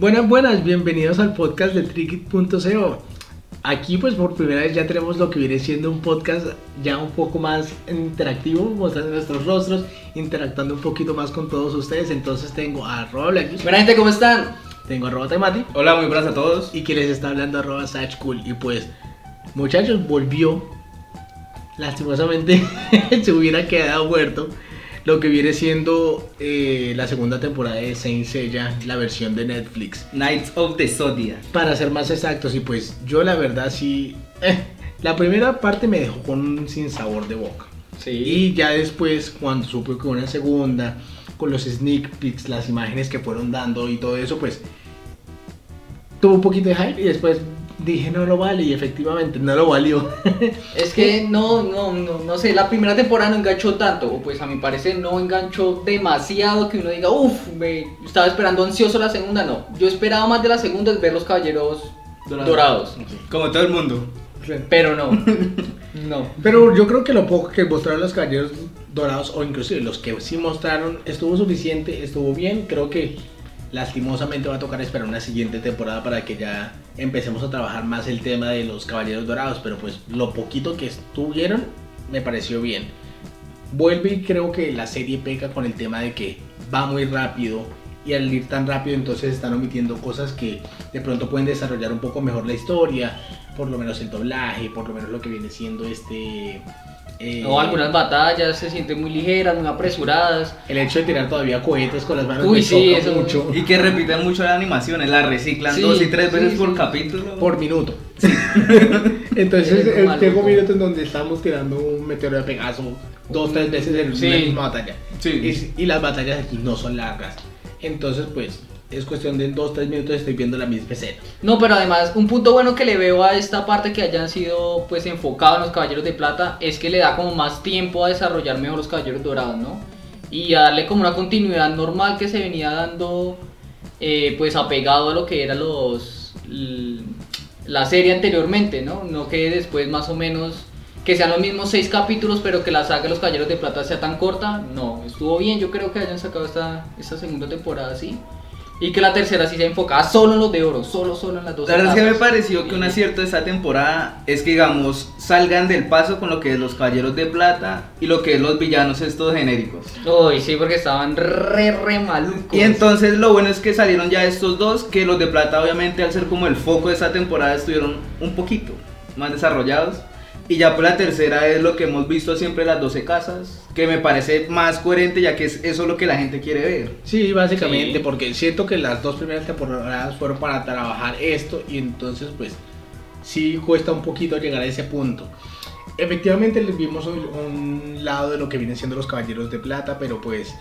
Buenas, buenas, bienvenidos al podcast de Trickit.co. Aquí pues por primera vez ya tenemos lo que viene siendo un podcast ya un poco más interactivo, mostrando nuestros rostros, interactuando un poquito más con todos ustedes. Entonces tengo a arroba Blackfish, Buena gente, ¿cómo están? tengo arroba Temati Hola, muy buenas a todos. y que les está hablando arroba Cool. Y pues muchachos, volvió. Lastimosamente se hubiera quedado muerto lo que viene siendo eh, la segunda temporada de Saint Seiya, la versión de Netflix. Knights of the Zodiac. Para ser más exactos, y pues yo la verdad sí. eh, la primera parte me dejó con un sinsabor de boca. Sí. Y ya después, cuando supe que una segunda, con los sneak peeks, las imágenes que fueron dando y todo eso, pues tuvo un poquito de hype y después dije no lo vale y efectivamente no lo valió. Es que no, no, no, no sé, la primera temporada no enganchó tanto, o pues a mi parecer no enganchó demasiado que uno diga, uff, me estaba esperando ansioso la segunda, no. Yo esperaba más de la segunda es ver los caballeros dorados, Como todo el mundo. pero no, no. Pero yo creo que lo poco que mostraron los caballeros dorados, o inclusive los que sí mostraron, estuvo suficiente, estuvo bien. Creo que lastimosamente va a tocar esperar una siguiente temporada para que ya empecemos a trabajar más el tema de los caballeros dorados. Pero pues lo poquito que estuvieron me pareció bien. Vuelve y creo que la serie peca con el tema de que va muy rápido. Y al ir tan rápido entonces están omitiendo cosas que de pronto pueden desarrollar un poco mejor la historia. Por lo menos el doblaje, por lo menos lo que viene siendo este... eh, No, algunas batallas se sienten muy ligeras, muy apresuradas. El hecho de tirar todavía cohetes con las manos Uy, me sí, eso- mucho. Y que repiten mucho las animaciones, las reciclan Sí, dos y tres sí, veces sí. por capítulo. Por minuto. Entonces Es eh, minutos en donde estamos tirando un meteoro de Pegaso dos, tres veces en Sí. una misma batalla. Sí. Y, y las batallas aquí no son largas. Entonces, pues, es cuestión de en dos, tres minutos estoy viendo la misma escena. No, pero además, un punto bueno que le veo a esta parte que hayan sido pues enfocados en los caballeros de plata es que le da como más tiempo a desarrollar mejor los caballeros dorados, ¿no? Y a darle como una continuidad normal que se venía dando eh, pues apegado a lo que era los la serie anteriormente, ¿no? No que después más o menos que sean los mismos seis capítulos, pero que la saga de los caballeros de plata sea tan corta. No, estuvo bien, yo creo que hayan sacado esta, esta segunda temporada así. Y que la tercera sí se enfocada solo en los de oro, solo, solo en las dos La verdad es que me pareció que un acierto de esta temporada es que, digamos, salgan del paso con lo que es los caballeros de plata y lo que es los villanos estos genéricos. Uy, sí, porque estaban re, re malucos. Y entonces lo bueno es que salieron ya estos dos, que los de plata obviamente al ser como el foco de esta temporada estuvieron un poquito más desarrollados. Y ya por la tercera es lo que hemos visto siempre las 12 casas, que me parece más coherente ya que es eso lo que la gente quiere ver. Sí, básicamente, Sí. porque siento que las dos primeras temporadas fueron para trabajar esto y entonces pues sí cuesta un poquito llegar a ese punto. Efectivamente les vimos un, lado de lo que vienen siendo los caballeros de plata, pero pues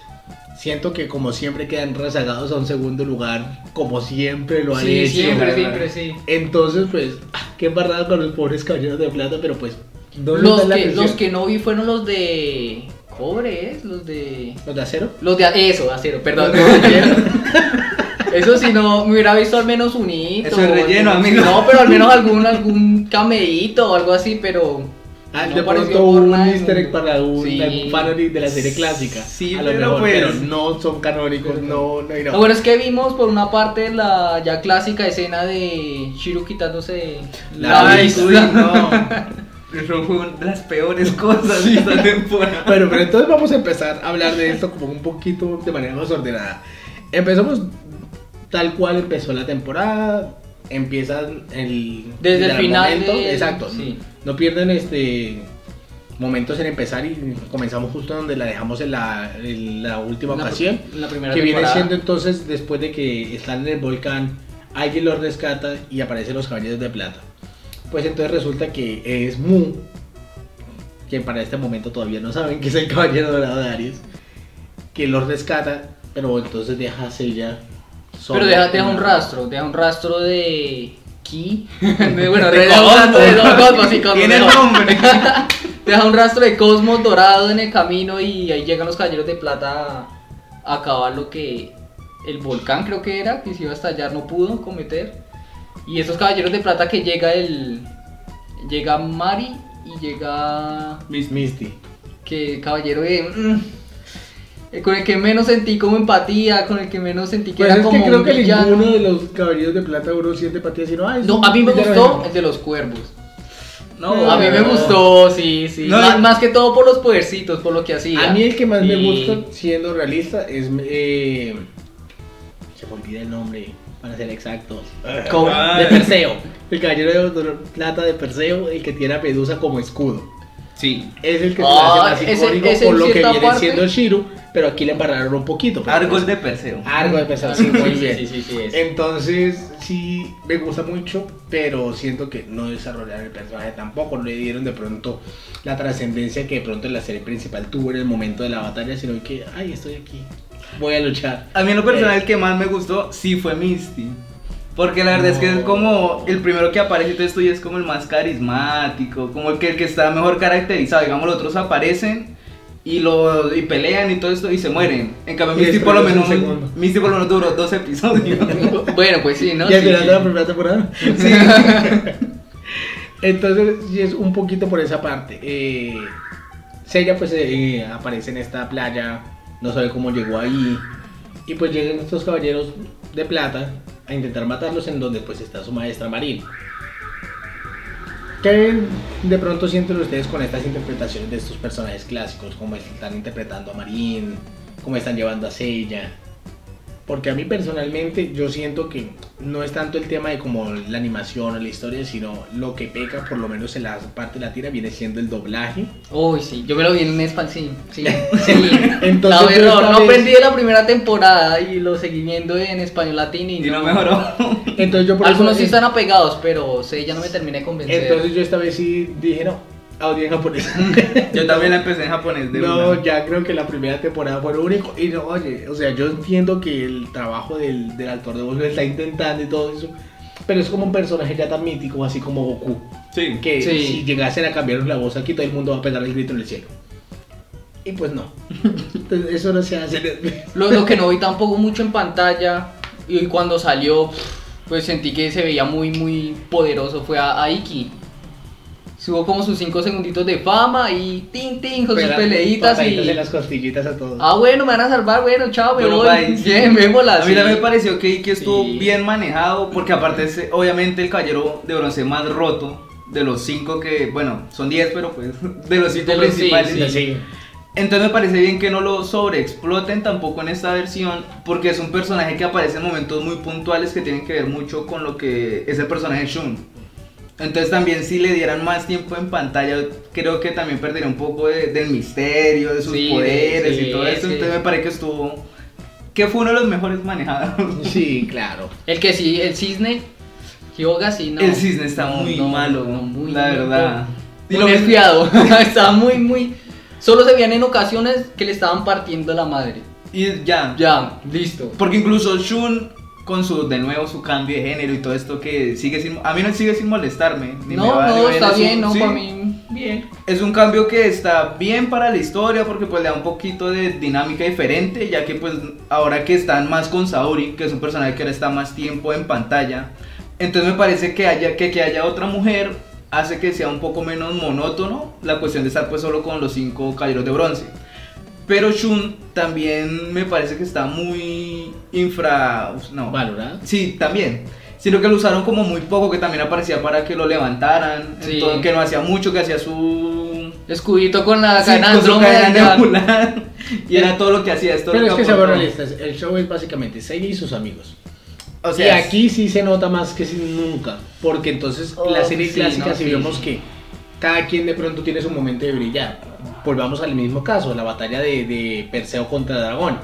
siento que como siempre quedan rezagados a un segundo lugar, como siempre lo han Sí, hecho. siempre, siempre, sí. Entonces pues, ah, qué embarrada con los pobres caballeros de plata, pero pues no Los que, atención. los que no vi fueron los de cobre, ¿es? Los de... ¿Los de acero? Los de eso, de acero, perdón. no. Eso si no, me hubiera visto al menos un hito. Eso es relleno, amigo. No, pero al menos algún, algún cameíto o algo así, pero... Ah, no de pronto un easter egg para un, Sí. de la serie clásica. Sí, a lo pero mejor, pues- pero no son canónicos, no, no, y no. Lo bueno es que vimos por una parte la ya clásica escena de Shiro quitándose la Ay, vista. uy, no. Eso fue una de las peores cosas de esta temporada. Bueno, pero entonces vamos a empezar a hablar de esto como un poquito de manera más ordenada. Empezamos tal cual empezó la temporada, empiezan el Desde el final momento, de- exacto. sí. No pierden este momentos en empezar y comenzamos justo donde la dejamos en la, en la última la- ocasión. la primera que viene siendo entonces después de que están en el volcán, alguien los rescata y aparecen los caballeros de plata. Pues entonces resulta que es Mu, quien para este momento todavía no saben que es el caballero dorado de Aries, que los rescata, pero entonces deja a solo Pero deja, deja un rastro, deja un rastro de ki. Bueno, De deja un rastro de Cosmos. Cosmos, sí, Cosmos, Tiene no. nombre. Deja un rastro de Cosmos dorado en el camino y ahí llegan los caballeros de plata a acabar lo que el volcán creo que era, que se iba a estallar, no pudo cometer. Y esos caballeros de plata que llega el. Llega Mari y llega. Misty. Que caballero de. mm, con el que menos sentí como empatía, con el que menos sentí que Pues era es como que creo un que villano. ninguno de los caballeros de plata duró siete empatía, sino ay, No, a mí me gustó el de los cuervos. No, a mí me gustó, sí, sí. No, más, más que todo por los podercitos, por lo que hacía. A mí el que más me gusta, siendo realista, es... Eh, se me olvida el nombre, para ser exactos. Como- Ah. De Perseo. El caballero de plata de Perseo, el que tiene a Medusa como escudo. Sí. Es el que Ah, se hace más icónico por lo que viene parte- siendo el Shiro, pero aquí le embarraron un poquito. Argos pues- de Perseo. Argo de Perseo, sí, muy bien. Sí, sí, sí, es. Entonces, sí, me gusta mucho, pero siento que no desarrollaron el personaje tampoco, no le dieron de pronto la trascendencia que de pronto en la serie principal tuvo en el momento de la batalla, sino que, ay, estoy aquí, voy a luchar. A mí en lo personal Eh. el que más me gustó sí fue Misty. Porque la verdad es que es como el primero que aparece y todo esto y es como el más carismático, como el que, el que está mejor caracterizado. Digamos, los otros aparecen y, lo, y pelean y todo esto y se mueren. En cambio, Y Misty por, lo menos. Misty por lo menos duró dos episodios. Bueno, pues sí, ¿no? y al Sí, final sí. de la primera temporada. Entonces, sí es un poquito por esa parte. Eh, Seiya pues eh, aparece en esta playa, no sabe cómo llegó ahí. Y pues llegan estos caballeros de plata a intentar matarlos en donde pues está su maestra Marín. ¿Qué de pronto sienten ustedes con estas interpretaciones de estos personajes clásicos? ¿Cómo están interpretando a Marín? ¿Cómo están llevando a Seiya? Porque a mí personalmente yo siento que no es tanto el tema de como la animación o la historia, sino lo que peca, por lo menos en la parte latina, viene siendo el doblaje. Uy, sí, yo me lo vi en español, sí, sí, sí. Entonces, no, esta no vez- aprendí de la primera temporada y lo seguí viendo en español latino y, y no mejoró. Entonces yo por Algunos eso, sí están apegados, pero sí, ya no me terminé de convencer. Entonces yo esta vez sí dije no, audio en japonés. Yo también la empecé en japonés de no, una. ya creo que la primera temporada fue lo único. Y no, oye, o sea, yo entiendo que el trabajo del, del actor de voz lo está intentando y todo eso. Pero es como un personaje ya tan mítico, así como Goku. Sí. Que Sí. si llegasen a cambiar la voz aquí, todo el mundo va a pegar el grito en el cielo. Y pues no. Entonces, eso no se hace. Lo, lo que no vi tampoco mucho en pantalla y cuando salió, pues sentí que se veía muy, muy poderoso. Fue a, a Iki. Subo como sus 5 segunditos de fama y tin, tin, con sus peleitas y... en las costillitas a todos. Ah, bueno, me van a salvar, bueno, chao, me Bueno, voy. Bien, vémolas. A mí me pareció que Iki estuvo Sí. bien manejado, porque aparte es obviamente el caballero de bronce más roto de los cinco que, bueno, son 10, pero pues de los cinco De los- sí, principales. sí. Sí. Entonces me parece bien que no lo sobreexploten tampoco en esta versión, porque es un personaje que aparece en momentos muy puntuales que tienen que ver mucho con lo que es el personaje Shun. Entonces también si le dieran más tiempo en pantalla, creo que también perdería un poco de- del misterio, de sus Sí, poderes sí, y todo eso. sí. Entonces me parece que estuvo, que fue uno de los mejores manejados. Sí, claro. El que sí, el cisne, Hyoga sí, no. El cisne está No, muy no, malo, no, muy, la muy verdad. Y Muy lo nerfeado. Estaba muy, muy. Solo se veían en ocasiones que le estaban partiendo la madre. Y ya, Ya, listo. Porque incluso Shun, con su, de nuevo, su cambio de género y todo esto que sigue sin... A mí no sigue sin molestarme. ni me No, va- ni no, me está bien, su- no, sí. para mí, bien. Es un cambio que está bien para la historia porque pues le da un poquito de dinámica diferente, ya que pues ahora que están más con Saori, que es un personaje que ahora está más tiempo en pantalla, entonces me parece que haya, que, que haya otra mujer hace que sea un poco menos monótono la cuestión de estar pues solo con los cinco caballeros de bronce. Pero Shun también me parece que está muy infra... No, Valorado. Sí, también. Sino que lo usaron como muy poco, que también aparecía para que lo levantaran. Sí. entonces, que no hacía mucho, que hacía su. Escudito con la sí, cadena con su. Y era todo lo que hacía. Esto Pero es que seamos realistas, el show es básicamente Seiya y sus amigos. O y sea, aquí sí se nota más que nunca, porque entonces Oh, la serie sí, clásica no, si sí. vemos que cada quien de pronto tiene su momento de brillar. Volvamos al mismo caso, la batalla de, de Perseo contra Dragón,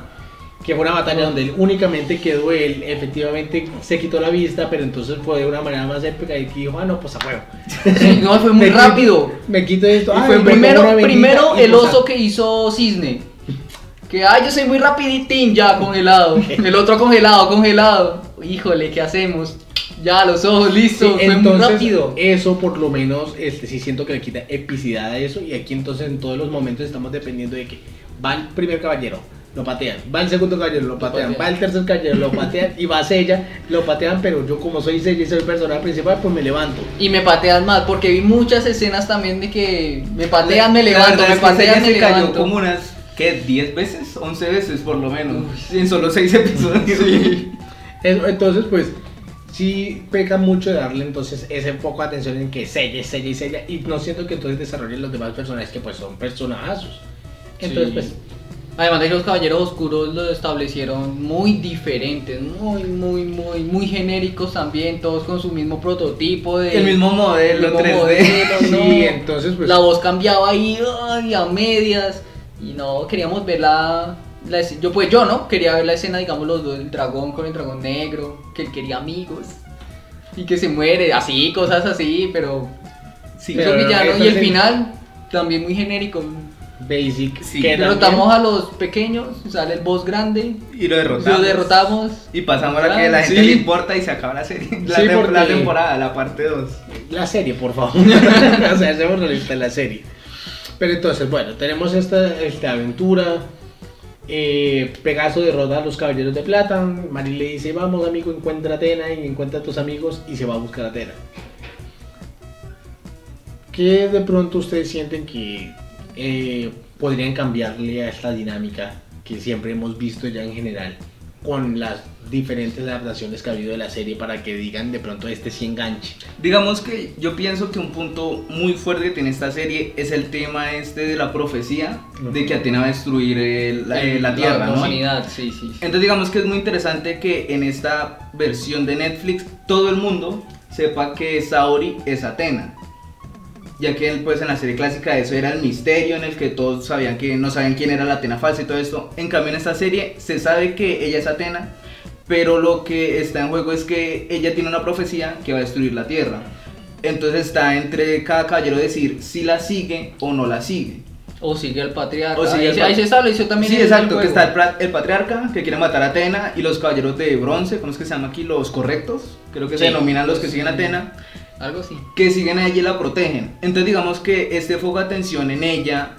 que fue una batalla donde él únicamente quedó él, efectivamente se quitó la vista, pero entonces fue de una manera más épica y dijo, ah no, pues a huevo. Sí, no, fue muy Me quito- rápido. Me quito esto. Y fue me primero, primero el pues, oso que hizo Cisne. Que ay, yo soy muy rapiditín ya congelado. El otro congelado, congelado. Híjole, ¿qué hacemos? Ya, los ojos, Sí, listo. muy entonces, rápido. eso por lo menos, este, sí siento que le quita epicidad a eso. Y aquí entonces en todos los momentos estamos dependiendo de que va el primer caballero, lo patean. Va el segundo caballero, lo patean. patean. Va el tercer caballero, lo patean. y va Sella, lo patean. Pero yo como soy Sella y soy el personaje principal, pues me levanto. Y me patean más, porque vi muchas escenas también de que me patean, me levanto, me patean, me se cayó levanto. como unas ¿qué? ¿10 veces? ¿11 veces por lo menos? En solo 6 episodios. Entonces, pues, sí peca mucho de darle entonces ese poco de atención en que sella, sella y sella. Y no siento que entonces desarrollen los demás personajes que pues son personajazos. Entonces, Sí. pues, Además de que los caballeros oscuros lo establecieron muy diferentes, muy, muy, muy, muy genéricos también, todos con su mismo prototipo de. El mismo modelo mismo 3D. modelo, sí, entonces, pues. La voz cambiaba ahí ay, a medias. Y no, queríamos ver la, Yo, pues yo, ¿no? Quería ver la escena, digamos, los dos, el dragón con el dragón negro, que él quería amigos. Y que se muere, así, cosas así, pero. Sí, pero eso Y el final, también muy genérico. Basic. Sí. que Derrotamos a los pequeños, sale el boss grande. Y lo derrotamos. Lo derrotamos. Y pasamos a que a la gente Sí. le importa y se acaba la serie. La, Sí, la temporada, la parte 2. también La serie, por favor. o sea, hacemos la serie. Pero entonces, bueno, tenemos esta, esta aventura. Eh, Pegaso derrota a los caballeros de plata. Mari le dice: Vamos, amigo, encuentra a Atena y encuentra a tus amigos. Y se va a buscar a Atena. ¿Qué de pronto ustedes sienten que eh, podrían cambiarle a esta dinámica que siempre hemos visto ya en general con las diferentes adaptaciones que ha habido de la serie para que digan de pronto este sí enganche? Digamos que yo pienso que un punto muy fuerte que tiene esta serie es el tema este de la profecía de que Atena va a destruir el- la, eh, la tierra, la ¿no? humanidad, sí, sí. sí. Entonces digamos que es muy interesante que en esta versión de Netflix todo el mundo sepa que Saori es Atena. Ya que pues en la serie clásica eso era el misterio en el que todos sabían que no sabían quién era la Atena falsa y todo esto. En cambio en esta serie se sabe que ella es Atena, pero lo que está en juego es que ella tiene una profecía que va a destruir la tierra. Entonces está entre cada caballero decir si la sigue o no la sigue. O sigue el patriarca. O sigue ahí, pa- ahí se estableció también Sí, exacto, que está el, patriarca que quiere matar a Atena y los caballeros de bronce, ¿cómo es que se llama aquí? Los correctos, creo que se denominan los que siguen a Atena, Algo así. que siguen a ella y la protegen. Entonces digamos que este foco de atención en ella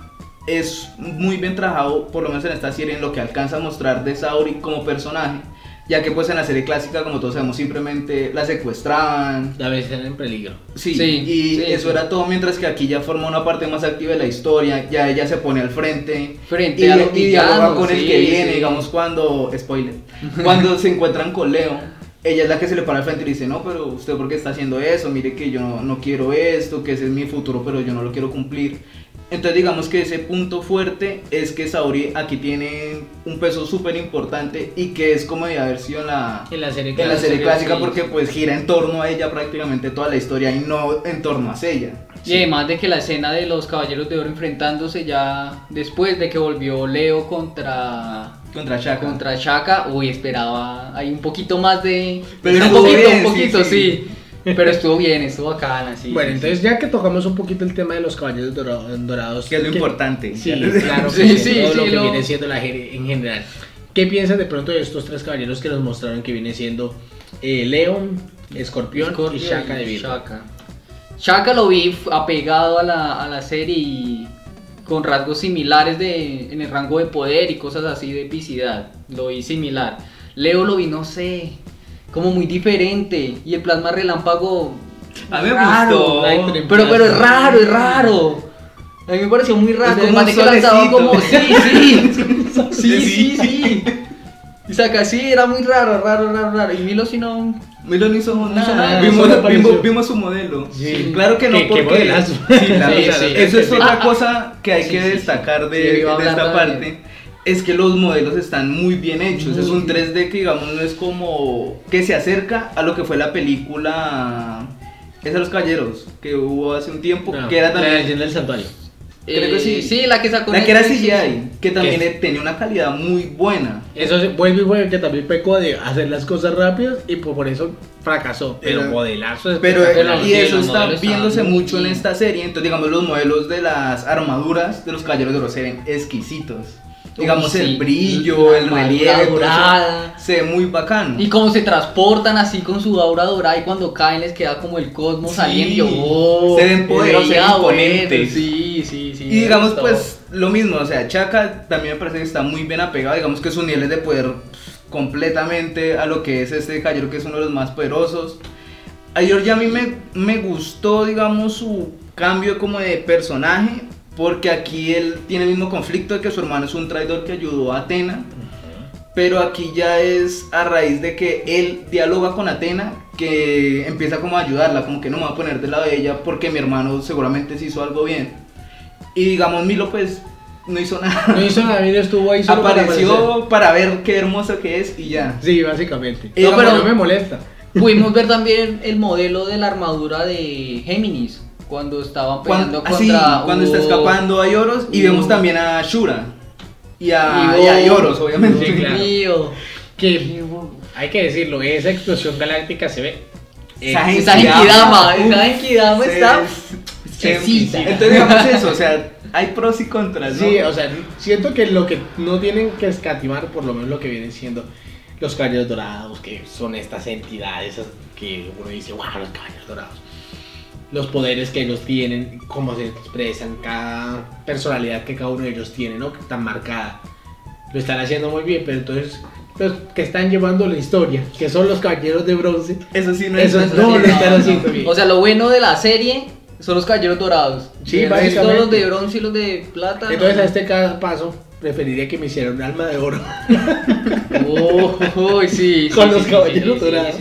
es muy bien trabajado, por lo menos en esta serie, en lo que alcanza a mostrar de Saori como personaje, ya que pues en la serie clásica, como todos sabemos, simplemente la secuestraban, La vez en peligro. Sí, Sí, y sí, eso sí. era todo, mientras que aquí ya forma una parte más activa de la historia, ya ella se pone al frente. Frente y, a los y dialoga con el sí, que viene, digamos, cuando, spoiler, cuando se encuentran con Leo, ella es la que se le para al frente y le dice, no, pero usted por qué está haciendo eso, mire que yo no, no quiero esto, que ese es mi futuro, pero yo no lo quiero cumplir. Entonces digamos que ese punto fuerte es que Saori aquí tiene un peso súper importante y que es como de haber sido en la, En la serie en la clásica, serie sí, clásica porque pues gira en torno a ella prácticamente toda la historia y no en torno a ella. Y además de que la escena de los caballeros de oro enfrentándose ya después de que volvió Leo contra Contra Shaka. contra Shaka, uy, esperaba ahí un poquito más de Pero un poquito, bien, un poquito, sí, sí. Pero estuvo bien, estuvo bacana, sí. bueno, sí, entonces ya que tocamos un poquito el tema de los caballeros dora- dorados. Que es lo ¿qué- importante. Sí, claro, Sí, que sí, todo lo sí, que lo- viene siendo la serie en general. ¿Qué piensas de pronto de estos tres caballeros que nos mostraron que viene siendo eh, León, Escorpión, Scorpio y Shaka de Virgo? Shaka. Shaka lo vi apegado a la, a la serie y con rasgos similares de, en el rango de poder y cosas así de epicidad. Lo vi similar. Leo lo vi, no sé, como muy diferente. Y el plasma relámpago. A mí me raro. gustó. Pero, pero es raro, es raro. A mí me pareció muy raro. Es como un que lanzaba como. Sí, sí. sí, sí, sí. Y saca, sí, era muy raro, raro, raro, raro. Y Milo si no. Milo no hizo No nada. vimos, vimos- vimos su modelo. Sí. Claro que no, Qué- qué porque. modelazo. Sí, claro, Sí, o sea, sí. eso es Sí. otra Ah, cosa que hay sí, que sí, sí. destacar de, Sí, iba de esta parte. Es que los modelos están muy bien hechos. Muy es un bien. 3D que, digamos, no es como. que se acerca a lo que fue la película. Es de los caballeros, que hubo hace un tiempo, No, que era La también. leyenda del santuario. Creo que sí. Eh, Sí, la que sacó. La que era sí, CGI, que también ¿Qué? tenía una calidad muy buena. Eso se- vuelve y vuelve que también pecó de hacer las cosas rápidas y por, por eso fracasó. Pero, Pero- modelazo es Pero y sí, eso está viéndose mucho en esta serie. Entonces, digamos, los modelos de las armaduras de los caballeros de oro se ven exquisitos. Digamos, el brillo, el relieve, eso dorada. se ve muy bacano. Y cómo se transportan así con su aura dorada y cuando caen les queda como el cosmos Sí. saliendo. oh, Se ven poderosos, imponentes. Sí, sí, sí. y digamos, gustó. pues, lo mismo, o sea, Chaka también me parece que está muy bien apegado, digamos que sus niveles de poder completamente a lo que es este caballero que es uno de los más poderosos. A George a mí me, me gustó, digamos, su cambio como de personaje, Porque aquí él tiene el mismo conflicto de que su hermano es un traidor que ayudó a Atena. Pero aquí ya es a raíz de que él dialoga con Atena que empieza como a ayudarla, como que no me va a poner del lado de ella porque mi hermano seguramente sí hizo algo bien. Y digamos Milo pues no hizo nada. No hizo nada, Milo estuvo ahí solo para. Apareció para, ver qué hermoso que es y ya. Sí, básicamente. Y no, pero no- no me molesta. Pudimos ver también el modelo de la armadura de Géminis cuando estaban peleando Cuando, así, contra cuando está escapando a Yoros y vemos también a Shura y a, Hugo- y a Yoros, obviamente. Sí, Dios claro. mío. Que hay que decirlo, esa explosión galáctica se ve. Uf, esa Genkidama Se- está. Entonces digamos eso, o sea, hay pros y contras, ¿no? Sí, o sea, siento que lo que no tienen que escatimar, por lo menos lo que vienen siendo los caballeros dorados, que son estas entidades que uno dice, wow, los caballeros dorados. Los poderes que ellos tienen, cómo se expresan, cada personalidad que cada uno de ellos tiene, ¿no? Tan marcada. Lo están haciendo muy bien, pero entonces los que están llevando la historia, que son los caballeros de bronce, Eso sí no Eso es... es- no, lo están haciendo bien. O sea, lo bueno de la serie son los caballeros dorados. Sí, básicamente. los de bronce y los de plata. entonces no. a este cada paso preferiría que me hicieran un alma de oro Oh, uy, sí. Con sí, los sí, caballeros sí, sí, dorados.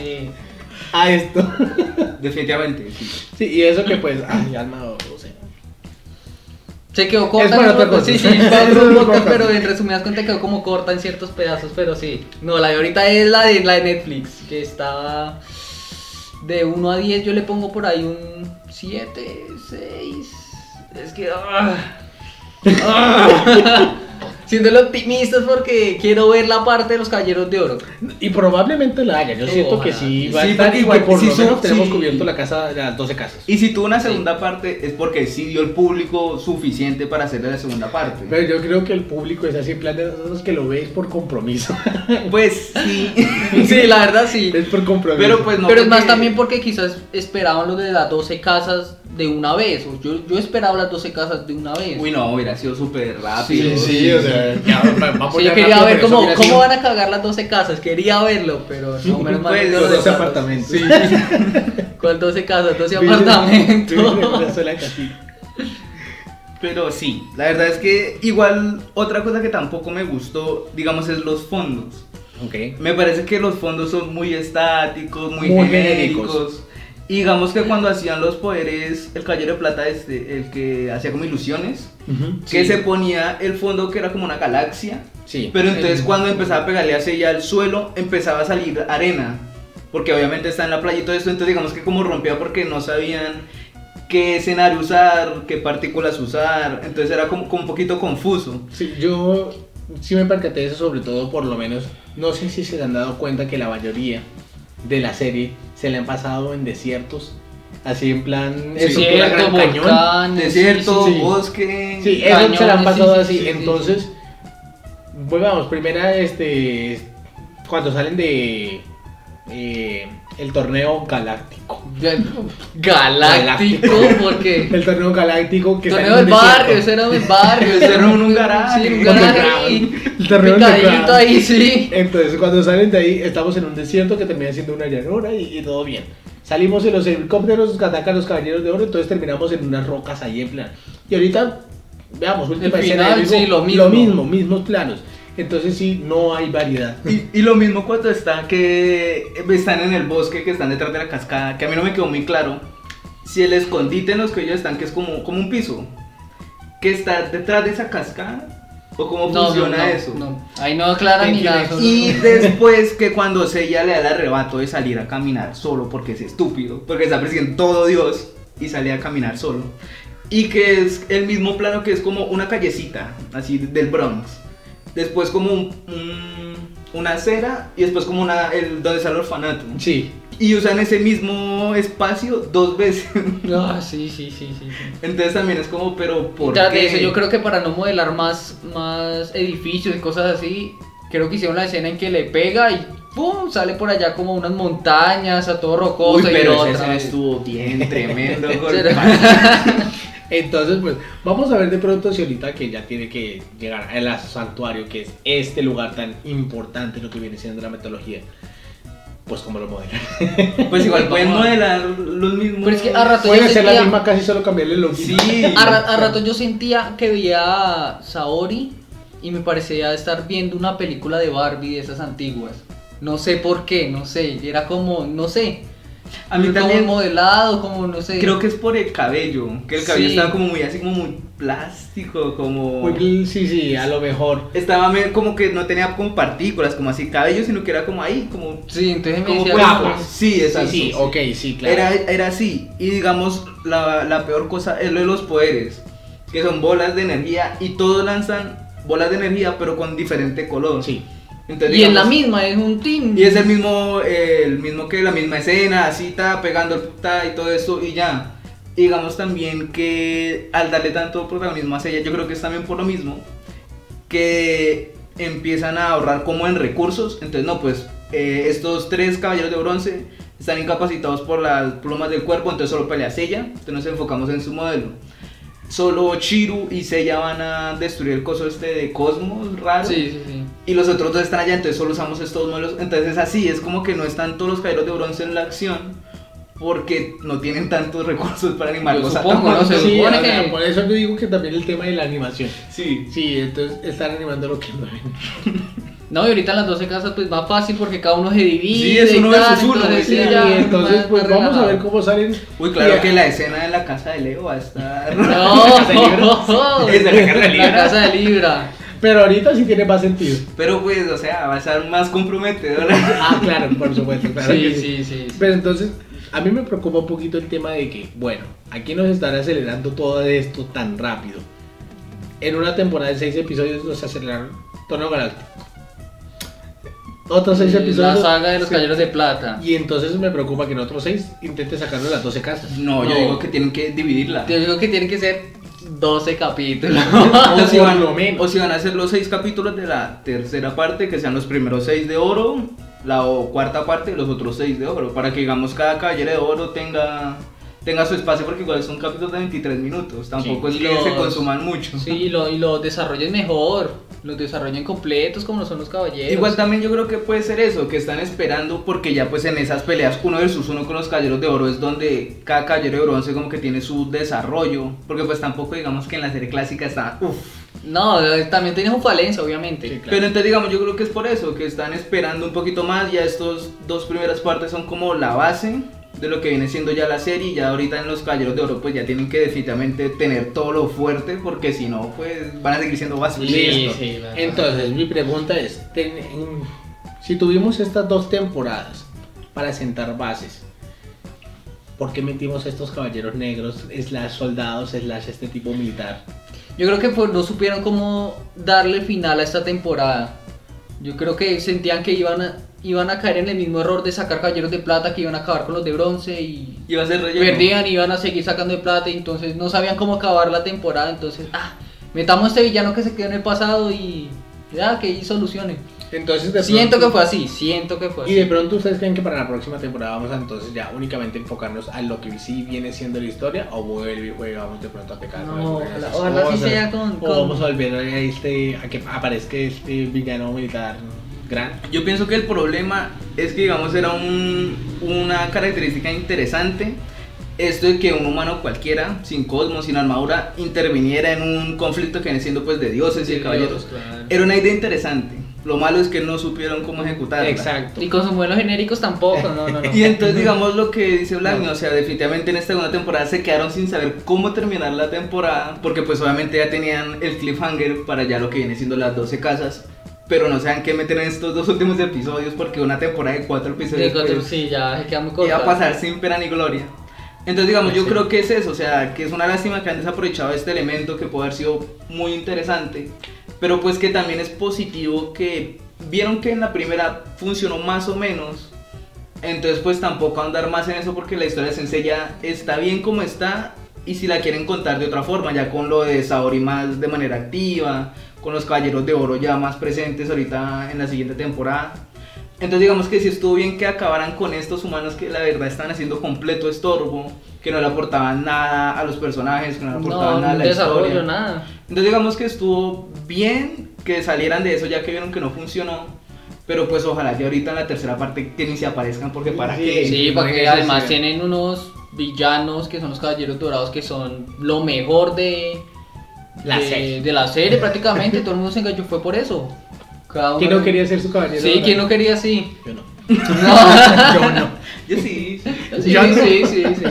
A esto. Definitivamente, sí. Sí, y eso que pues, ay, alma no sé. Se quedó corta. Es para otra cosa. Sí, sí, pero en resumidas cuentas quedó como corta en ciertos pedazos, pero sí. No, la de ahorita es la de, la de Netflix, que está de 1 a 10, yo le pongo por ahí un 7, 6. Es que... ah. Ah. Siendo optimistas porque quiero ver la parte de los caballeros de oro. Y probablemente la haya. Yo siento que sí va a Sí, estar igual por lo son- menos tenemos sí. cubierto la casa de las 12 casas. Y si tuvo una segunda parte es porque sí dio el público suficiente para hacerle la segunda parte. Pero yo creo que el público es así en plan de nosotros que lo veis por compromiso. Pues sí. Sí, la verdad sí. es por compromiso. Pero pues no. Pero es más también porque quizás esperaban lo de las 12 casas de una vez. o Yo, yo esperaba las 12 casas de una vez. Uy, no, hubiera sido súper Sí, rápido. sí, o sea, ya, va- Sí, yo quería rápido, ver cómo, cómo sido- van a cagar las 12 casas. Quería verlo, pero no, menos mal. Pues, los lo 12 dejaron. apartamentos. Sí. ¿Cuál 12 casas? 12 Vive- vive en apartamentos. Pero sí, la verdad es que igual otra cosa que tampoco me gustó, digamos, es los fondos. Ok. Me parece que los fondos son muy estáticos, muy, Muy genéricos. genéricos. Y digamos que cuando hacían los poderes, el caballero de plata, este, el que hacía como ilusiones, que Sí. se ponía el fondo que era como una galaxia. Sí. Pero entonces cuando empezaba a pegarle hacia ella al suelo, empezaba a salir arena. Porque obviamente está en la playa y todo esto, entonces digamos que como rompía porque no sabían qué escenario usar, qué partículas usar, entonces era como, como un poquito confuso. Sí, yo sí me percaté de eso, sobre todo por lo menos, no sé si se han dado cuenta que la mayoría de la serie se le han pasado en desiertos, así en plan Desierto, Gran Cañón. volcanes, Desierto, sí, sí, sí. bosque... Sí, eso se le han pasado sí, así, sí, sí, sí, entonces, volvamos, primera, este, cuando salen de eh, el torneo galáctico. Galáctico, porque. El torneo galáctico que Torneo del un barrio, ese era del barrio. Ese era un garaje. Sí, un Un garaje ahí. El torneo Picadito ahí, sí. Entonces cuando salen de ahí estamos en un desierto que termina siendo una llanura y, y todo bien. Salimos en los helicópteros que atacan los caballeros de oro, entonces terminamos en unas rocas ahí en plan. Y ahorita, veamos, última El escena, final, sí, lo mismo. Lo mismo, mismos planos. Entonces sí, no hay variedad. Y, y lo mismo cuando está que están en el bosque, que están detrás de la cascada, que a mí no me quedó muy claro. Si el escondite en los que ellos están, que es como, como un piso, que está detrás de esa cascada, o cómo No, funciona no, no, eso. no. Ahí no aclara ni nada. Y después que cuando Seiya le da el arrebato de salir a caminar solo porque es estúpido, porque está persiguiendo todo Dios y sale a caminar solo. Y que es el mismo plano que es como una callecita, así del Bronx. Después como un- un- una acera y después como una, el, donde está el orfanato. Sí. Y usan ese mismo espacio dos veces. Ah, sí, sí, sí, sí. Entonces también es como, pero ¿por Tras qué? de eso, yo creo que para no modelar más, más edificios y cosas así, creo que hicieron la escena en que le pega y ¡pum! sale por allá como unas montañas, a todo rocoso Uy, y pero otra esa escena vez. estuvo bien tremendo. Entonces, pues, vamos a ver de pronto si ahorita que ya tiene que llegar al santuario, que es este lugar tan importante, lo que viene siendo la metodología. Pues como lo modelan. Pues igual pueden modelar los mismos. Pero es que a rato Puede yo ser la sentía- misma casi solo cambiarle el logo. Sí. A, ra- a rato yo sentía que veía a Saori y me parecía estar viendo una película de Barbie de esas antiguas. No sé por qué, no sé, era como, no sé. A mí como también modelado, como no sé. creo que es por el cabello, que el cabello Sí. estaba como muy así como muy plástico, como Muy- sí, sí, a lo mejor. estaba como que no tenía como partículas, como así cabello, sino que era como ahí, como Sí, entonces me como decía como-. Sí, exacto. Sí, sí, ok, sí, claro. Era, era así. Y digamos, la, la peor cosa es lo de los poderes, que son bolas de energía y todos lanzan bolas de energía, pero con diferente color. Sí. Entonces, Y en la digamos, misma, es un team. Y es el mismo, eh, el mismo que la misma escena, así está pegando el ta y todo eso y ya. Y digamos también que al darle tanto protagonismo a ella, yo creo que es también por lo mismo que empiezan a ahorrar como en recursos. Entonces, no, pues eh, estos tres caballeros de bronce están incapacitados por las plumas del cuerpo, entonces solo pelea Seiya. Entonces nos enfocamos en su modelo. Solo Chiru y Seiya van a destruir el coso este de Cosmos raro. Sí, sí, sí. Y los otros dos están allá, entonces solo usamos estos modelos. Entonces es así, es como que no están todos los caballeros de bronce en la acción porque no tienen tantos recursos para animar cosas supongo, ¿no? Se Sí, supone sea, que- por eso yo digo que también el tema de la animación. Sí. Sí, entonces están animando lo que no ven. No, y ahorita en las 12 casas pues más fácil porque cada uno se divide. Sí, es y uno versus uno, entonces, sí, sí, y ya, entonces, pues vamos a ver cómo salen. Uy, claro que la escena de la casa de Leo va a estar. No, Es de la casa de Libra. La casa de Libra. Pero ahorita sí tiene más sentido. Pero pues, o sea, va a estar más comprometedora. Ah, claro, por supuesto. Claro Sí, que sí, sí, sí. Pero entonces, a mí me preocupa un poquito el tema de que, bueno, aquí nos están acelerando todo esto tan rápido. En una temporada de seis episodios nos aceleraron Torneo Galáctico. Otros seis La episodios. saga de los sí. caballeros de plata. Y entonces me preocupa que en otros seis intente sacarlo de las 12 casas. No, yo No. digo que tienen que dividirla. Yo digo que tienen que ser 12 capítulos. O si, van, lo menos. o si van a hacer los seis capítulos de la tercera parte, que sean los primeros seis de oro, la o- cuarta parte y los otros seis de oro, para que digamos cada caballero de oro tenga, tenga su espacio, porque igual son capítulos de 23 minutos, tampoco Sí. es que Los- se consuman mucho. Sí, y lo, y lo desarrollen mejor. Los desarrollen completos como lo son los caballeros. Igual también yo creo que puede ser eso, que están esperando porque ya pues en esas peleas uno versus uno con los caballeros de oro es donde cada caballero de bronce como que tiene su desarrollo, porque pues tampoco digamos que en la serie clásica está, uff, No, eh, también tiene su falencia, obviamente. Sí, claro. Pero entonces digamos, yo creo que es por eso, que están esperando un poquito más, ya estos dos primeras partes son como la base de lo que viene siendo ya la serie, y ya ahorita en los Caballeros de Oro pues ya tienen que definitivamente tener todo lo fuerte, porque si no pues van a seguir siendo básicos. Sí, verdad. Entonces, mi pregunta es: ten- en- si tuvimos estas dos temporadas para sentar bases, ¿por qué metimos estos caballeros negros, slash soldados, slash este tipo militar? Yo creo que pues, no supieron cómo darle final a esta temporada. Yo creo que sentían que iban a, iban a caer en el mismo error de sacar caballeros de plata, que iban a acabar con los de bronce y va a ser relleno. perdían y iban a seguir sacando de plata y entonces no sabían cómo acabar la temporada. Entonces, ah, metamos este villano que se quedó en el pasado y ya que ahí solucione. Entonces, de Siento que fue así, siento que fue Y de así. pronto ustedes creen que para la próxima temporada vamos a entonces ya únicamente enfocarnos a lo que sí viene siendo la historia o vuelve y juega, vamos de pronto a pecar No, ojalá, ojalá sí sea con, o con- vamos a volver a, este, a que aparezca este villano militar gran Yo pienso que el problema es que digamos era un- una característica interesante esto de que un humano cualquiera, sin cosmos, sin armadura, interviniera en un conflicto que viene siendo pues de dioses y de caballeros. claro. Era una idea interesante. Lo malo es que no supieron cómo ejecutarla. Exacto. Y con sus modelos genéricos tampoco, no, no, no. Y entonces digamos lo que dice Blanco, o sea, definitivamente en esta segunda temporada se quedaron sin saber cómo terminar la temporada, porque pues obviamente ya tenían el cliffhanger para ya lo que viene siendo las 12 casas, pero no saben qué meter en estos dos últimos episodios porque una temporada de cuatro episodios Sí, cuatro- pues, sí, ya se queda muy iba corta. a pasar sin pena ni gloria. Entonces digamos, yo Sí. creo que es eso, o sea, que es una lástima que han desaprovechado este elemento que puede haber sido muy interesante, pero pues que también es positivo que vieron que en la primera funcionó más o menos, entonces pues tampoco andar más en eso porque la historia de Sensei ya está bien como está y si la quieren contar de otra forma, ya con lo de Saori más de manera activa, con los Caballeros de Oro ya más presentes ahorita en la siguiente temporada. Entonces digamos que si estuvo bien que acabaran con estos humanos que la verdad están haciendo completo estorbo, que no le aportaban nada a los personajes, que no le aportaban No, nada a la desarrollo, historia. nada. Entonces digamos que estuvo bien que salieran de eso ya que vieron que no funcionó. Pero pues ojalá que ahorita en la tercera parte que ni se aparezcan porque para Sí, qué. Sí, porque además tienen unos villanos que son los caballeros dorados que son lo mejor de La de, serie. de la serie prácticamente. Todo el mundo se enganchó fue por eso. Cada ¿Quién uno- no quería ser su caballero? Sí? ¿quién no quería así? Yo no. No. Yo no. Yo sí. sí. Sí, Yo no. sí, sí, sí.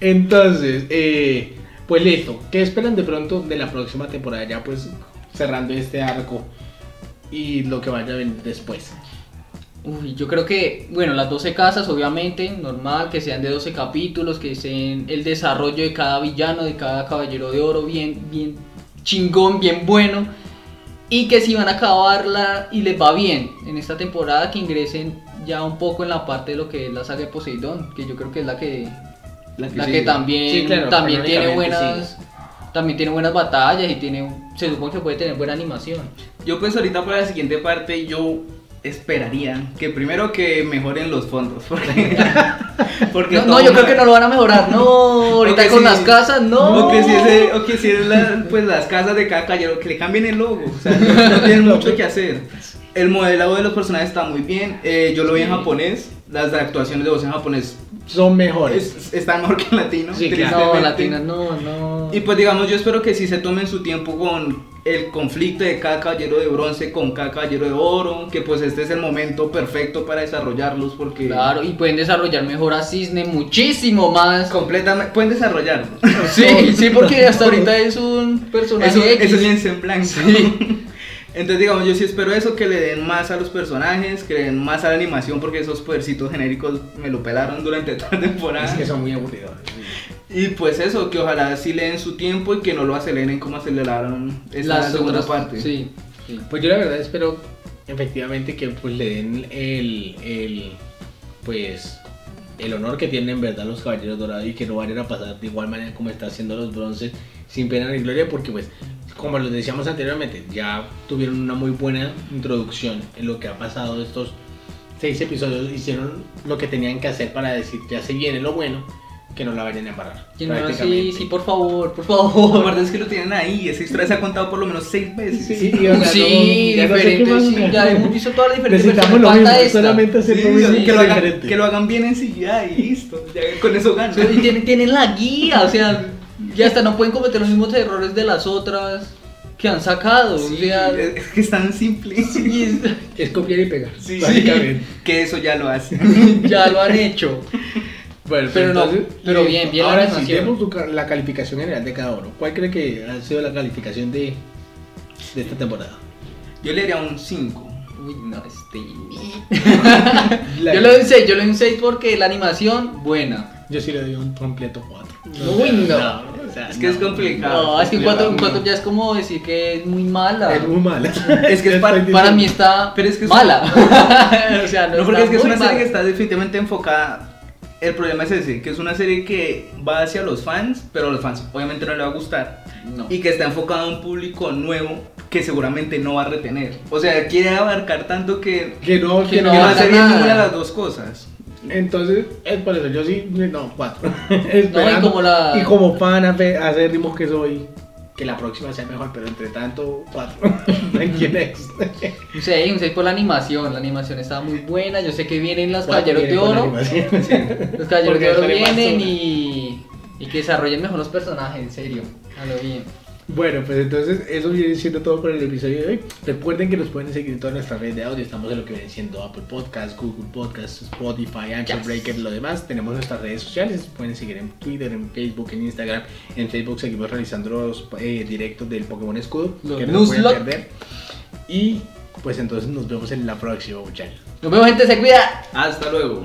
Entonces, eh, pues listo. ¿Qué esperan de pronto de la próxima temporada? Ya pues cerrando este arco y lo que vaya a venir después. Uy, yo creo que, bueno, las 12 casas, obviamente, normal, que sean de 12 capítulos, que sean el desarrollo de cada villano, de cada caballero de oro, bien, bien chingón, bien bueno. Y que si van a acabarla y les va bien en esta temporada, que ingresen ya un poco en la parte de lo que es la saga de Poseidón, que yo creo que es la que, La que la sigue. que también, Sí, claro, también tiene buenas... También tiene buenas batallas y tiene, se supone que puede tener buena animación. Yo pues ahorita para la siguiente parte yo esperaría que primero que mejoren los fondos. Porque, porque No, yo creo que no lo van a mejorar. No, ahorita con si- las casas, no. O que si, ese- o que si es la- pues las casas de cada caballero, que le cambien el logo. O sea, no, no tienen mucho que hacer. El modelado de los personajes está muy bien. eh, yo lo vi en japonés. Las actuaciones de voz en japonés Son mejores. es- están mejor que en latino. Sí, claro. No, tristemente. latina, no, no. Y pues digamos, yo espero que sí se tomen su tiempo con el conflicto de cada caballero de bronce con cada caballero de oro, que pues este es el momento perfecto para desarrollarlos porque Claro, y pueden desarrollar mejor a Cisne muchísimo más. completamente pueden desarrollarlo. Sí, sí, porque hasta ahorita es un personaje Eso, X. eso es en blanco. Sí. Entonces digamos, yo sí espero eso, que le den más a los personajes, que le den más a la animación, porque esos podercitos genéricos me lo pelaron durante toda la temporada. Es que son muy aburridos. Y pues eso, que ojalá sí le den su tiempo y que no lo aceleren como aceleraron esta Las segunda otras parte. Sí. sí. Pues yo la verdad espero efectivamente que pues le den el, el pues el honor que tienen en verdad los caballeros dorados y que no vayan a pasar de igual manera como está haciendo los bronces sin pena ni gloria porque pues como lo decíamos anteriormente ya tuvieron una muy buena introducción en lo que ha pasado estos seis episodios hicieron lo que tenían que hacer para decir ya se viene lo bueno que no la vayan a embarrar no, sí, sí, por favor, por favor. Aparte es que lo tienen ahí, esa historia se ha contado por lo menos seis veces. Sí, y, o sea, sí, no- ya no sé diferente, sí, ya hemos visto todas las diferentes Necesitamos lo mismo, esta. solamente hacer Sí, lo mismo que, lo hagan, diferente. que lo hagan bien en CGI y listo. Ya con eso ganan. Y tienen, tienen la guía, o sea, ya hasta no pueden cometer los mismos errores de las otras que han sacado. Sí, o sea, es que es tan simple. sí, es- Es copiar y pegar. Sí, básicamente. que eso ya lo hace. ya lo han hecho. Bueno, Pero no, pero eh, bien, bien Ahora tu ca- la calificación general de cada uno. ¿Cuál cree que ha sido la calificación de, de esta temporada? Yo le daría un 5. Uy, no, este. Yo le doy un 6, yo le doy un 6 porque la animación, buena. Yo sí le doy un completo 4. Uy, no. o sea, Es que es complicado. No, es que un Claro, 4, un no. cuatro ya es como decir que es muy mala. Es muy mala. Es que es para- Para mí está Pero es que es- mala. o sea, no, No, porque es que es una serie mala. que está definitivamente enfocada. El problema es ese, que es una serie que va hacia los fans, pero a los fans obviamente no le va a gustar. No. Y que está enfocada a un público nuevo que seguramente no va a retener. O sea, quiere abarcar tanto que, Que no, Que que no que no. la haga serie nada. ninguna de las dos cosas. Entonces, es por eso, yo sí, no, 4. No, y como la- y como fan que soy, que la próxima sea mejor, pero entre tanto, 4. ¿Quién es? Un 6, un 6 por la animación. La animación está muy buena. Yo sé que vienen los Cuatro caballeros de oro. Los caballeros de oro vienen y, y que desarrollen mejor los personajes, en serio. A lo bien. Bueno, pues entonces eso viene siendo todo por el episodio de hoy. Recuerden que nos pueden seguir en todas nuestras redes de audio. Estamos en lo que viene siendo Apple Podcasts, Google Podcasts, Spotify, Anchor Yes. Breaker, lo demás. Tenemos nuestras redes sociales. Pueden seguir en Twitter, en Facebook, en Instagram. En Facebook seguimos realizando los eh, directos del Pokémon Escudo. Los que no se pueden perder. Y pues entonces nos vemos en la próxima, muchachos. Nos vemos, gente. Se cuida. Hasta luego.